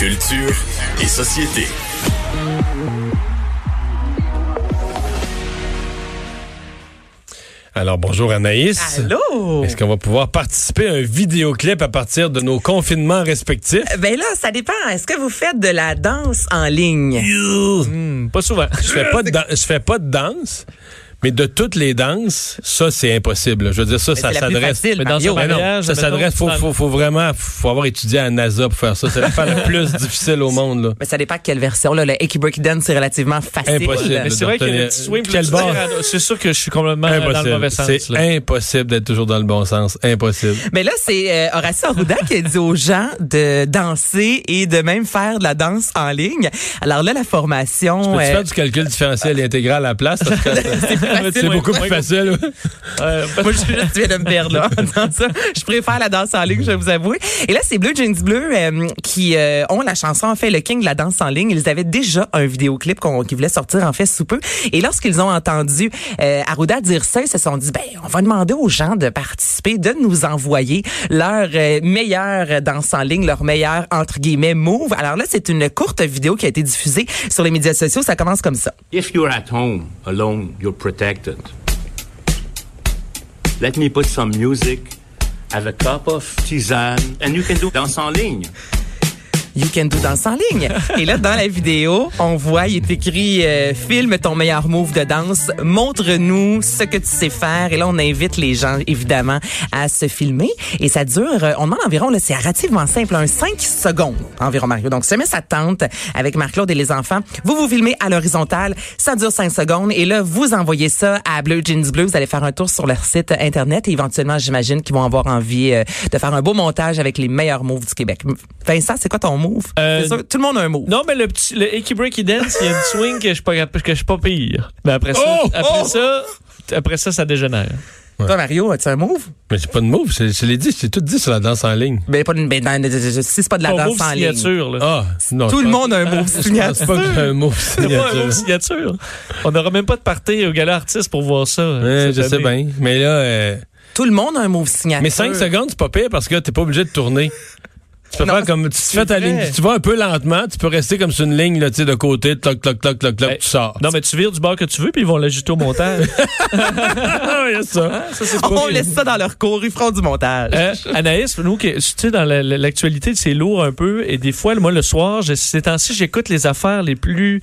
Culture et société. Alors bonjour Anaïs. Allô? Est-ce qu'on va pouvoir participer à un vidéoclip à partir de nos confinements respectifs? Ben là, ça dépend. Est-ce que vous faites de la danse en ligne? Hmm, Pas souvent. Je fais pas de dan- je fais pas de danse. Mais de toutes les danses, ça c'est impossible. Je veux dire ça, ça s'adresse. Mais dans Mario. un Ben non, mariage, ça s'adresse. Faut, faut, faut vraiment, faut avoir étudié à NASA pour faire ça. C'est l'affaire la plus difficile au monde là. Mais ça dépend quelle version. Là. Le Eki Break Dance, c'est relativement facile. Impossible. Mais c'est vrai que d'obtenir- le petit swing, Quel petit- c'est sûr que je suis complètement dans le mauvais Impossible. sens. C'est impossible d'être toujours dans le bon sens. Impossible. Mais là, c'est euh, Horacio Arruda qui a dit aux gens de danser et de même faire de la danse en ligne. Alors là, la formation... Peux-tu euh, faire du calcul différentiel et intégral à la place? Parce que c'est beaucoup plus facile. Euh, Moi, je, tu viens de me perdre là. ça. Je préfère la danse en ligne, je vais vous avouer. Et là, c'est Blue Jeans Bleu euh, qui euh, ont la chanson, en fait, le king de la danse en ligne. Ils avaient déjà un vidéoclip qu'on, qui voulait sortir, en fait, sous peu. Et lorsqu'ils ont entendu euh, Arruda dire ça, ils se sont dit, ben, on va demander aux gens de participer, de nous envoyer leur euh, meilleure danse en ligne, leur meilleur, entre guillemets, move. Alors là, c'est une courte vidéo qui a été diffusée sur les médias sociaux. Ça commence comme ça. If you're at home alone, you're protected. Let me put some music, have a cup of tisane, and you can do dance en ligne. You can do danse en ligne. Et là, dans la vidéo, on voit, il est écrit euh, filme ton meilleur move de danse, montre-nous ce que tu sais faire. Et là, on invite les gens, évidemment, à se filmer. Et ça dure, euh, on demande environ, là, c'est relativement simple, un 5 secondes environ, Mario. Donc, si jamais ça tente avec Marc-Claude et les enfants, vous vous filmez à l'horizontale, ça dure 5 secondes. Et là, vous envoyez ça à Bleu Jeans Bleu. Vous allez faire un tour sur leur site Internet. Et éventuellement, j'imagine qu'ils vont avoir envie euh, de faire un beau montage avec les meilleurs moves du Québec. Vincent, c'est quoi ton move? Euh, C'est sûr, tout le monde a un move. Non, mais le petit, le Icky Breaky Dance, il y a une swing que je suis pas, cap- que je suis pas pire. Mais après ça, Oh! après Oh! ça, après ça, ça dégénère. Toi, Mario, as-tu un move? Mais c'est pas de move. Je, je l'ai dit. J'ai tout dit sur la danse en ligne. Ben, pas de, ben, dans- si c'est pas de la danse move en ligne. signature, là. Ah, non. Tout le monde a un move Je pense signature. pas que j'ai un move C'est pas un signature. move signature. On n'aura même pas de party au gala artiste pour voir ça. Ouais, je sais bien. Mais là, euh, Tout le monde a un move signature. mais 5 secondes, c'est pas pire parce que t'es pas obligé de tourner. Tu peux Non, faire comme, tu te fais ta ligne, tu vas un peu lentement, tu peux rester comme sur une ligne, là, tu sais, de côté, toc, toc, toc, toc, toc, Ben, tu sors. Non, mais tu vires du bord que tu veux, puis ils vont l'ajouter au montage. Ah, il y a ça. pas On laisse ça dans leur cours, ils feront du montage. Euh, Anaïs, nous, que- tu sais, dans la- la- l'actualité, c'est lourd un peu. Et des fois, moi, le soir, je- ces temps-ci, j'écoute les affaires les plus...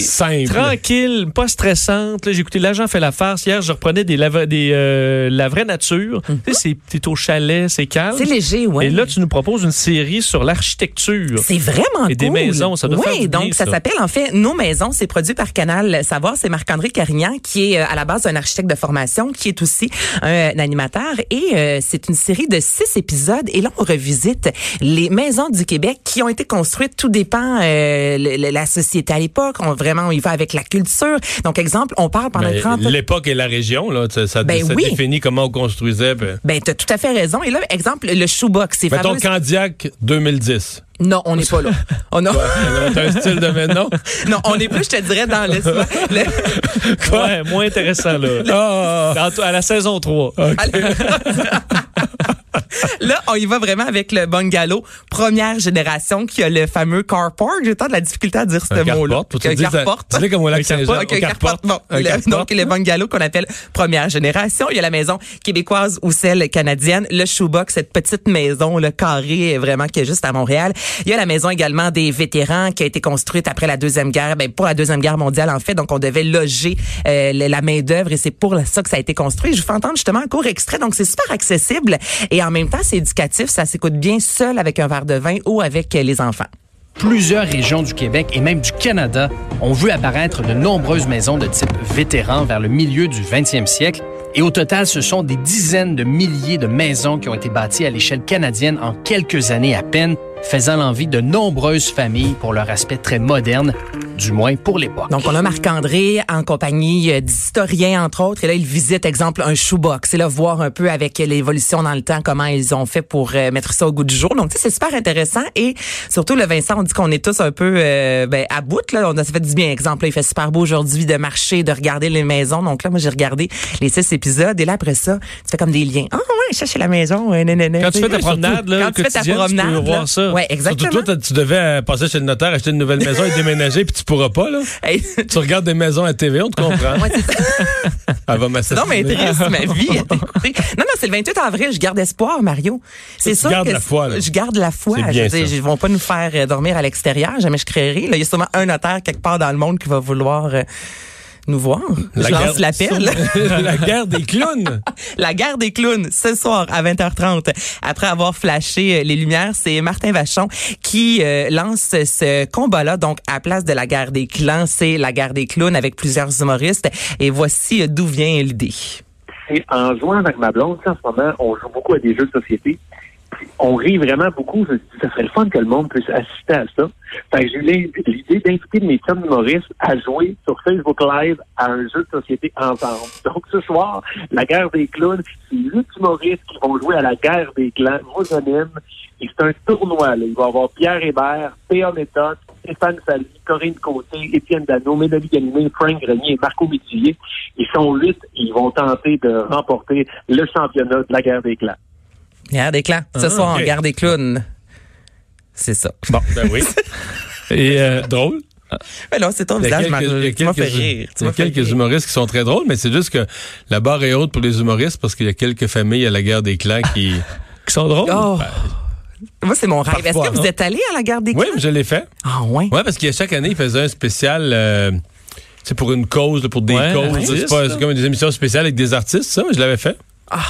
Simple. Tranquille, pas stressantes. Là, J'ai écouté L'agent fait la farce. Hier, je reprenais des, lava- des euh, La vraie nature. Tu sais, c'est- au chalet, c'est calme. c'est léger, ouais. Et là, tu nous proposes une série sur l'architecture. C'est vraiment Et des cool. maisons, ça doit Oui, faire du bien, donc ça, ça. s'appelle en fait Nos maisons. C'est produit par Canal Savoir. C'est Marc-André Carignan qui est euh, à la base un architecte de formation, qui est aussi un, animateur. Et euh, c'est une série de six épisodes. Et là, on revisite les maisons du Québec qui ont été construites. Tout dépend euh, la société à l'époque. On vraiment on y va avec la culture. Donc exemple, on parle pendant Ben, 30 L'époque et la région, là, ça, ça, Ben ça oui. définit comment on construisait. ben. Ben, t'as tout à fait raison. Et là, exemple, le shoebox, c'est fameux. Candiac 2010. Non, on n'est pas là. On a... T'as un style de maintenant? non, on est plus, je te dirais, dans le... le- Ouais, moins intéressant, là. Ah! Dans- à la saison 3. Là, on y va vraiment avec le bungalow première génération qui a le fameux carport. J'ai tant de la difficulté à dire ce mot-là. Un carport. dis-le comme au lac Saint-Jean. Ok, Un carport. Donc le bungalow qu'on appelle première génération. Il y a la maison québécoise ou celle canadienne. Le shoebox, cette petite maison, le carré, vraiment qui est juste à Montréal. Il y a la maison également des vétérans qui a été construite après la deuxième guerre, ben pour la deuxième guerre mondiale en fait. Donc on devait loger euh, la main d'œuvre et c'est pour ça que ça a été construit. Je vous fais entendre justement un court extrait. Donc c'est super accessible et en même temps c'est éducatif. Ça s'écoute bien seul avec un verre de vin ou avec euh, les enfants. Plusieurs régions du Québec et même du Canada ont vu apparaître de nombreuses maisons de type vétéran vers le milieu du 20e siècle. Et au total, ce sont des dizaines de milliers de maisons qui ont été bâties à l'échelle canadienne en quelques années à peine, faisant l'envie de nombreuses familles pour leur aspect très moderne. Du moins pour l'époque. Donc, on a Marc-André en compagnie euh, d'historiens, entre autres. Et là, il visite, exemple, un shoebox. Et là, voir un peu avec l'évolution dans le temps, comment ils ont fait pour euh, mettre ça au goût du jour. Donc, tu sais, c'est super intéressant. Et surtout, le Vincent, on dit qu'on est tous un peu euh, ben, à bout. Là. On a fait du bien. Exemple, là, il fait super beau aujourd'hui de marcher, de regarder les maisons. Donc là, moi, j'ai regardé les six épisodes. Et là, après ça, tu fais comme des liens. Ah ouais, ça, c'est la maison. Ouais, nan, nan, nan. Quand tu fais ta promenade, là, Quand tu fais ta quotidienne, tu peux promenade. voir ça. Ouais, Surtout exactement. toi, t'as- tu devais passer chez le notaire, acheter une nouvelle maison et déménager, puis tu pourras pas, là. Hey, Tu regardes des maisons à TV, on te comprend. ouais, ça. Elle va m'assassiner. Non, mais triste, ma vie. Non, non, c'est le 28 avril. Je garde espoir, Mario. C'est sûr gardes que la foi, là. je garde la foi. Je bien veux dire, ça. Ils vont pas nous faire euh, dormir à l'extérieur. Jamais je créerai. Là, il y a sûrement un notaire quelque part dans le monde qui va vouloir euh, nous voir. je lance l'appel. la guerre des clowns. La guerre des clowns, ce soir à 20h30. Après avoir flashé euh, les lumières, c'est Martin Vachon qui euh, lance ce combat-là. Donc, à place de la guerre des clans, c'est la guerre des clowns avec plusieurs humoristes. Et voici euh, d'où vient l'idée. c'est en jouant avec ma blonde, en ce moment, on joue beaucoup à des jeux de société. On rit vraiment beaucoup. Je me suis dit, Ça serait le fun que le monde puisse assister à ça. Fait que j'ai eu l'idée d'inviter mes chums humoristes à jouer sur Facebook Live à un jeu de société ensemble. Donc ce soir, la guerre des clowns, c'est huit humoristes qui vont jouer à la guerre des clans. Moi. Et c'est un tournoi. Là. Il va y avoir Pierre Hébert, Théa Méthode, Stéphane Sally, Corinne Côté, Étienne Dano, Mélanie Galiné, Frank Grenier et Marco Métivier. Ils sont huit ils vont tenter de remporter le championnat de la guerre des clans. Guerre des clans. Ce Ah, soir, ok. en guerre des clowns. C'est ça. Bon, ben oui. Et euh, Drôle. Mais non, c'est ton Il y a visage. Tu m'as fait quelques- rire. Il y a quelques humoristes qui sont très drôles, mais c'est juste que la barre est haute pour les humoristes parce qu'il y a quelques familles à la guerre des clans qui... qui sont drôles. Oh. Moi, c'est mon rêve. Est-ce que vous êtes allé à la guerre des clans? Oui, je l'ai fait. Ah, ouais. Ouais, parce que chaque année, ils faisaient un spécial... euh, c'est pour une cause, là, pour des Ouais, causes. là. C'est là. comme des émissions spéciales avec des artistes, ça, mais je l'avais fait. Moi,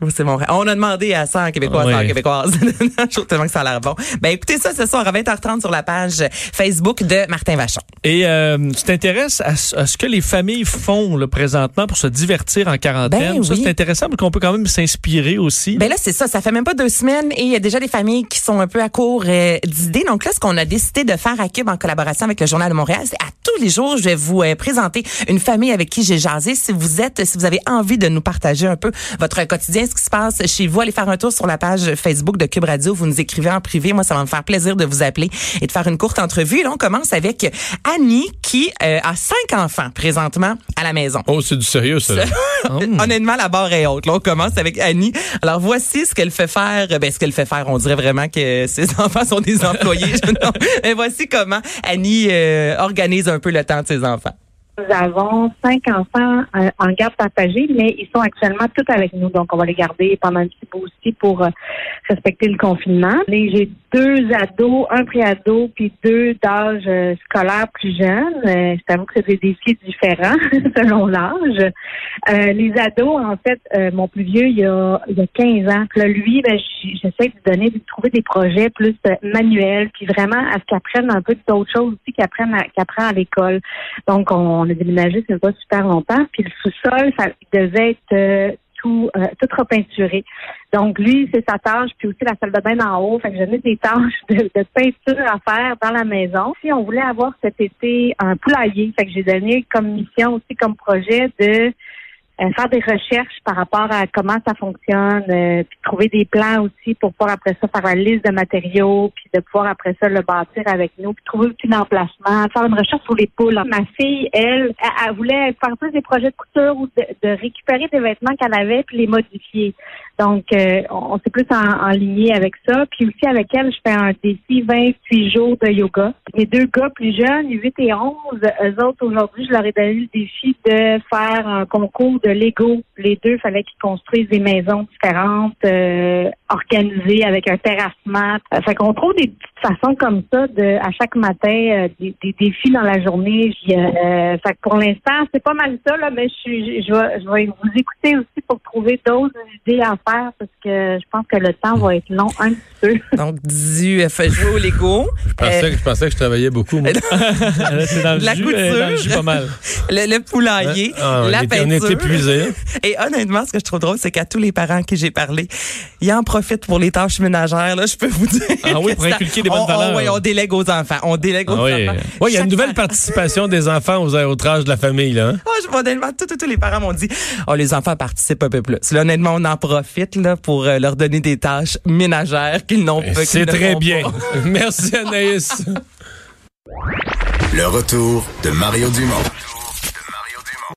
C'est mon rêve. On a demandé à 100 Québécois, Ouais. 100 Québécoises. je trouve tellement que ça a l'air bon. Ben, écoutez ça ce soir à 20h30 sur la page Facebook de Martin Vachon. Et euh, tu t'intéresses à, ce- à ce que les familles font là, présentement pour se divertir en quarantaine. Ben ça, oui. c'est intéressant parce qu'on peut quand même s'inspirer aussi. Ben là, c'est ça. Ça fait même pas deux semaines et il y a déjà des familles qui sont un peu à court euh, d'idées. Donc là, ce qu'on a décidé de faire à Cube en collaboration avec le Journal de Montréal, c'est à tous les jours, je vais vous euh, présenter une famille avec qui j'ai jasé. Si vous êtes, si vous avez envie de nous partager un peu votre quotidien, ce qui se passe chez vous, allez faire un tour sur la page Facebook de Cube Radio. Vous nous écrivez en privé. Moi, ça va me faire plaisir de vous appeler et de faire une courte entrevue. Et là, on commence avec Annie qui euh, a cinq enfants présentement à la maison. Oh, c'est du sérieux, ça. là. Honnêtement, la barre est haute. Là, on commence avec Annie. Alors, voici ce qu'elle fait faire. Ben, ce qu'elle fait faire, on dirait vraiment que ses enfants sont des employés. Non. Mais voici comment Annie euh, organise un peu le temps de ses enfants. Nous avons cinq enfants en garde partagée, mais ils sont actuellement tous avec nous. Donc, on va les garder pendant un petit bout aussi pour euh, respecter le confinement. J'ai deux ados, un préado, puis deux d'âge euh, scolaire plus jeunes. Euh, je t'avoue que c'est des défis différents selon l'âge. Euh, les ados, en fait, euh, mon plus vieux, il a, il a 15 ans. Là, lui, ben, j'essaie de lui donner, de trouver des projets plus euh, manuels, puis vraiment à ce qu'il apprenne un peu d'autres choses aussi qu'il à, apprend à l'école. Donc, on, a déménagé, c'est pas super longtemps. Puis le sous-sol, ça devait être euh, tout, euh, tout repeinturé. Donc, lui, c'est sa tâche, puis aussi la salle de bain en haut. Fait que j'avais des tâches de, de peinture à faire dans la maison. Puis, on voulait avoir cet été un poulailler. Fait que j'ai donné comme mission aussi, comme projet de faire des recherches par rapport à comment ça fonctionne, euh, puis trouver des plans aussi pour pouvoir après ça faire la liste de matériaux, puis de pouvoir après ça le bâtir avec nous, puis trouver aussi l'emplacement, faire une recherche sur les poules. Ma fille, elle, elle, voulait faire plus des projets de couture ou de, de récupérer des vêtements qu'elle avait puis les modifier. Donc, euh, on, s'est plus en, en lignée avec ça. Puis aussi avec elle, je fais un défi 28 jours de yoga. Mes deux gars plus jeunes, 8 et 11, eux autres, aujourd'hui, je leur ai donné le défi de faire un concours de Lego. Les deux, fallait qu'ils construisent des maisons différentes, euh, organisées avec un terrassement. Euh, fait qu'on trouve des petites façons comme ça de, à chaque matin, euh, des, des défis dans la journée. J'y, euh, fait que pour l'instant, c'est pas mal ça, là, mais je suis, je vais, je vais vous écouter aussi pour trouver d'autres idées à faire parce que je pense que le temps va être long un petit peu. Donc, 18, elle fait jouer au Lego. Je pensais, que, je pensais que je travaillais beaucoup, moi. la couture. Dans le pas mal. Le, poulailler, hein? ah la peinture. On est épuisé. Et honnêtement, ce que je trouve drôle, c'est qu'à tous les parents qui j'ai parlé, ils en profitent pour les tâches ménagères, là, je peux vous dire. Ah oui, pour inculquer des bonnes on, valeurs. On, oui, on délègue aux enfants. On délègue ah aux enfants. Oui, il y a une nouvelle participation des enfants aux outrages de la famille, là. Ah, je, honnêtement, tous les parents m'ont dit, oh, les enfants participent un peu plus. Là, honnêtement, on en profite profitent là, pour euh, leur donner des tâches ménagères qu'ils n'ont ben, pas. C'est très bien. Merci Anaïs. Le retour de Mario Dumont.